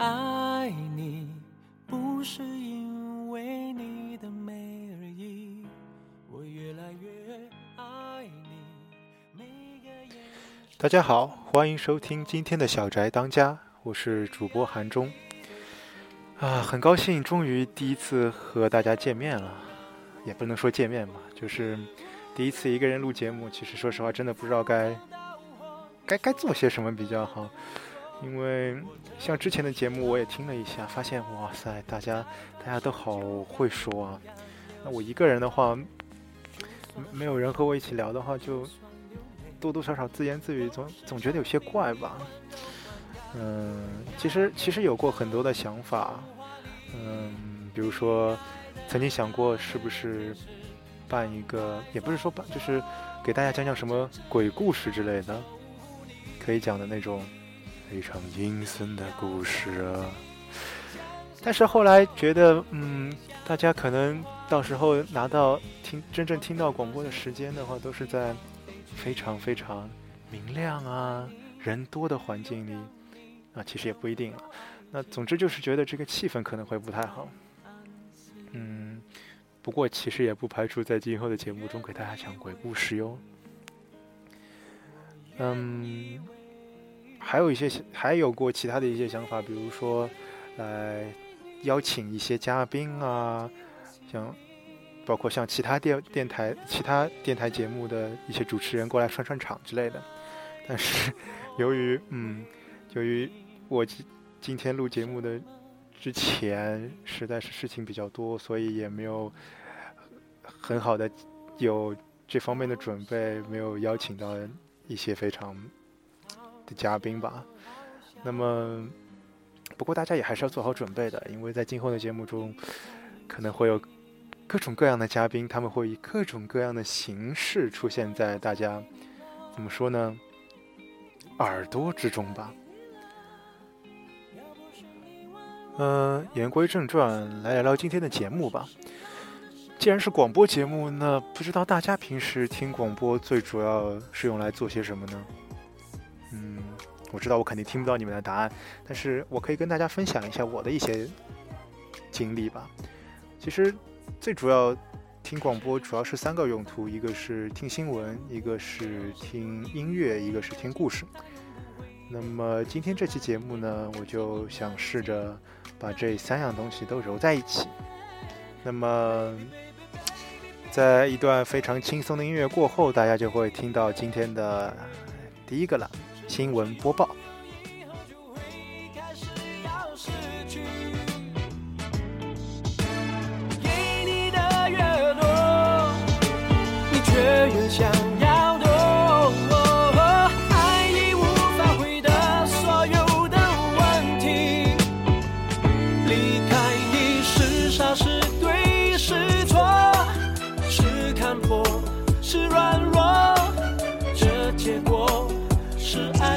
爱你不是因为你的美而已，我越来越爱你。每个眼大家好，欢迎收听今天的小宅当家，我是主播韩中。啊，很高兴终于第一次和大家见面了，也不能说见面吧，就是第一次一个人录节目。其实说实话，真的不知道该该该做些什么比较好，因为像之前的节目我也听了一下，发现哇塞，大家大家都好会说啊。那我一个人的话，没有人和我一起聊的话，就多多少少自言自语，总总觉得有些怪吧。嗯，其实其实有过很多的想法，嗯，比如说曾经想过是不是办一个，也不是说办，就是给大家讲讲什么鬼故事之类的，可以讲的那种非常阴森的故事啊。但是后来觉得，嗯，大家可能到时候拿到听真正听到广播的时间的话，都是在非常非常明亮啊、人多的环境里。啊，其实也不一定啊。那总之就是觉得这个气氛可能会不太好。嗯，不过其实也不排除在今后的节目中给大家讲鬼故事哟。嗯，还有一些还有过其他的一些想法，比如说，来邀请一些嘉宾啊，像包括像其他电电台、其他电台节目的一些主持人过来串串场之类的。但是由于嗯。由于我今今天录节目的之前实在是事情比较多，所以也没有很好的有这方面的准备，没有邀请到一些非常嘉宾吧。那么，不过大家也还是要做好准备的，因为在今后的节目中可能会有各种各样的嘉宾，他们会以各种各样的形式出现在大家怎么说呢？耳朵之中吧。嗯，言归正传，来聊聊今天的节目吧。既然是广播节目，那不知道大家平时听广播最主要是用来做些什么呢？我知道我肯定听不到你们的答案，但是我可以跟大家分享一下我的一些经历吧。其实最主要听广播主要是三个用途：一个是听新闻，一个是听音乐，一个是听故事。那么今天这期节目呢，我就想试着。把这三样东西都揉在一起。那么，在一段非常轻松的音乐过后，大家就会听到今天的第一个了——新闻播报。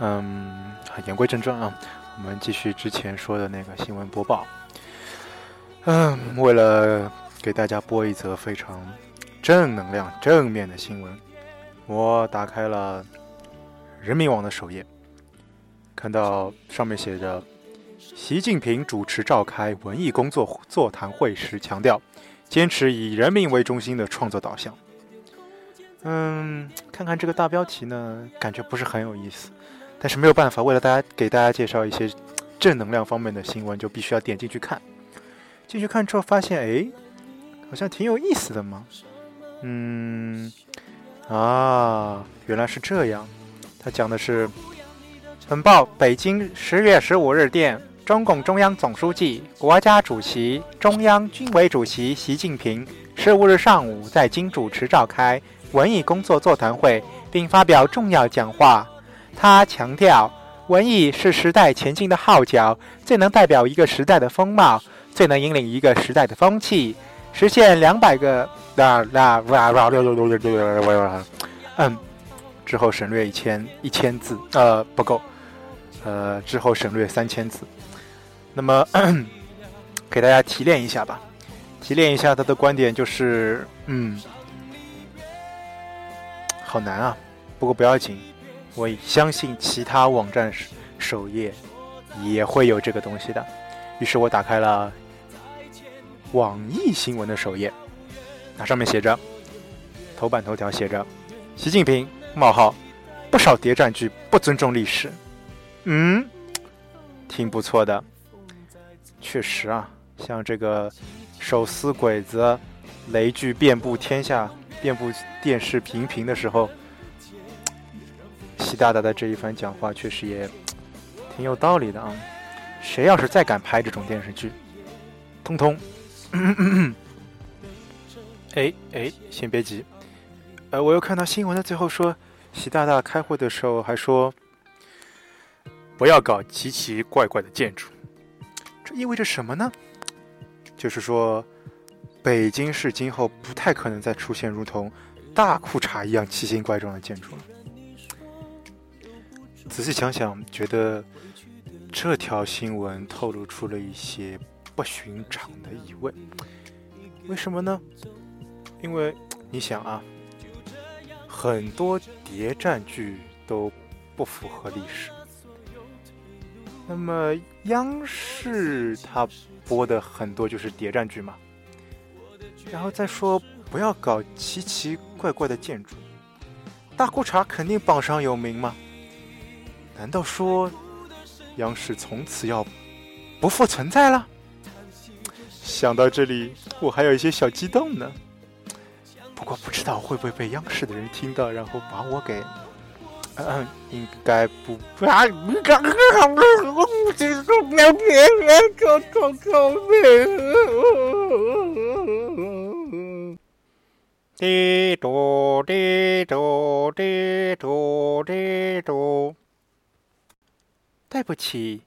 嗯，言归正传啊，我们继续之前说的那个新闻播报。嗯，为了给大家播一则非常正能量、正面的新闻，我打开了人民网的首页。看到上面写着，习近平主持召开文艺工作座谈会时强调，坚持以人民为中心的创作导向。嗯，看看这个大标题呢，感觉不是很有意思，但是没有办法，为了大家给大家介绍一些正能量方面的新闻，就必须要点进去看。进去看之后发现，哎，好像挺有意思的嘛。嗯，啊，原来是这样。他讲的是，本报北京十月十五日电，中共中央总书记、国家主席、中央军委主席习近平十五日上午在京主持召开文艺工作座谈会，并发表重要讲话。他强调，文艺是时代前进的号角，最能代表一个时代的风貌，最能引领一个时代的风气，实现两百个。啦啦哇哇六六六六六六六，嗯，之后省略一千一千字，呃，不够，呃，之后省略三千字。那么给大家提炼一下吧，提炼一下他的观点就是，嗯，好难啊，不过不要紧，我相信其他网站首页也会有这个东西的。于是我打开了网易新闻的首页。那上面写着，头版头条写着，习近平冒号，不少谍战剧不尊重历史，嗯，挺不错的，确实啊，像这个手撕鬼子，雷剧遍布天下，遍布电视频频的时候，习大大的这一番讲话确实也 挺有道理的啊，谁要是再敢拍这种电视剧，通通。哎哎，先别急，呃，我又看到新闻的最后说，习大大开会的时候还说，不要搞奇奇怪怪的建筑，这意味着什么呢？就是说，北京市今后不太可能再出现如同大裤衩一样奇形怪状的建筑了。仔细想想，觉得这条新闻透露出了一些不寻常的疑问，为什么呢？因为你想啊，很多谍战剧都不符合历史。那么央视它播的很多就是谍战剧嘛，然后再说不要搞奇奇怪怪的建筑，大裤衩肯定榜上有名嘛。难道说央视从此要不复存在了？想到这里，我还有一些小激动呢。不过不知道会不会被央视的人听到，然后把我给……嗯，应该不啊！你看，我不知道，别别别，求求求命！滴嘟滴嘟滴嘟滴嘟。对不起，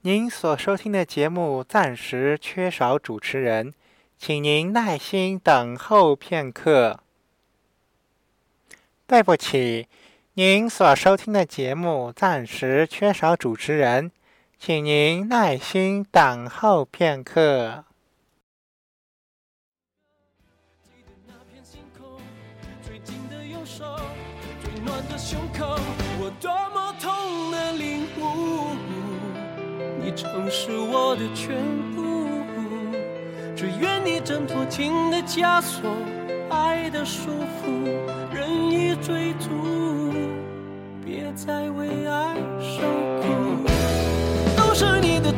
您所收听的节目暂时缺少主持人。请您耐心等候片刻。对不起，您所收听的节目暂时缺少主持人，请您耐心等候片刻。痛的领悟你曾是我的全部。只愿你挣脱情的枷锁，爱的束缚，任意追逐，别再为爱受苦。都是你的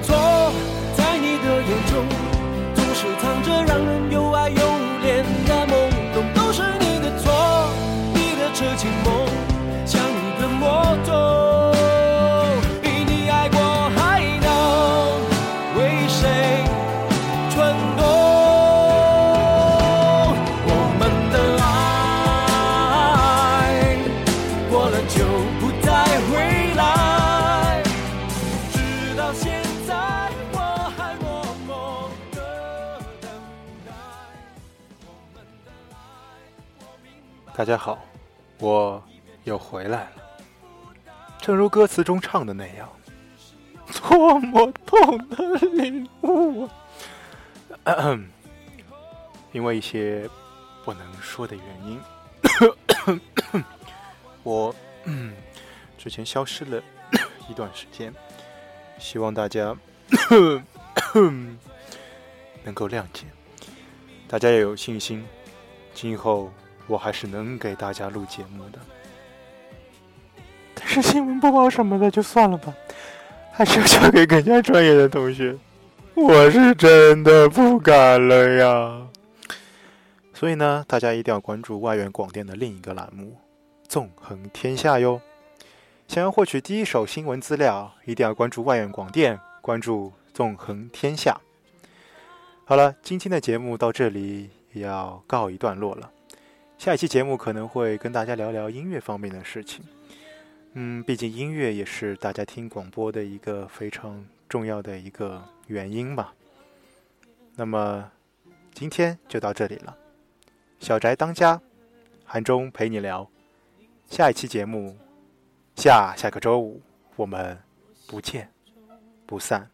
大家好，我又回来了。正如歌词中唱的那样，多么痛的领悟。因为一些不能说的原因，我 之前消失了一段时间，希望大家能够谅解，大家要有信心，今后我还是能给大家录节目的。但是新闻播报什么的就算了吧，还是要交给更加专业的同学。我是真的不敢了呀。所以呢，大家一定要关注外援广电的另一个栏目《纵横天下》哟。想要获取第一手新闻资料，一定要关注外援广电，关注《纵横天下》。好了，今天的节目到这里也要告一段落了。下一期节目可能会跟大家聊聊音乐方面的事情。嗯，毕竟音乐也是大家听广播的一个非常重要的一个原因吧。那么今天就到这里了。小宅当家，韩中陪你聊。下一期节目，下下个周五，我们不见不散。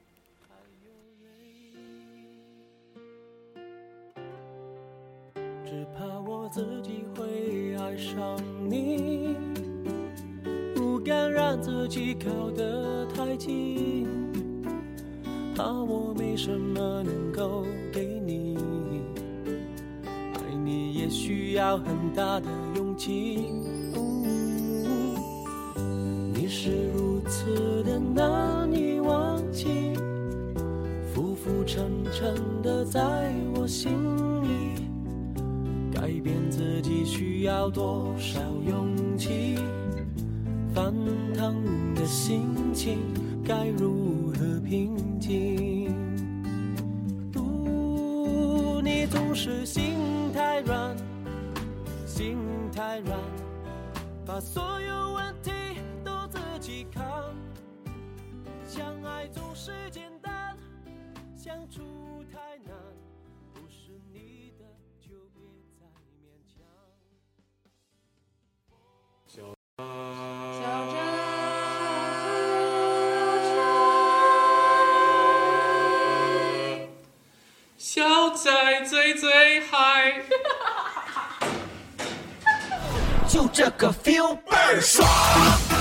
自己会爱上你，不敢让自己靠得太近，怕我没什么能够给你，爱你也需要很大的勇气。你是如此的难以忘记，浮浮沉沉的在我心里。需要多少勇气？翻腾的心情该如何平静？不，你总是心太软，心太软，把所有问题都自己扛。相爱总是简单，相处太难，小小仔最最嗨。就这个 feel 倍儿爽。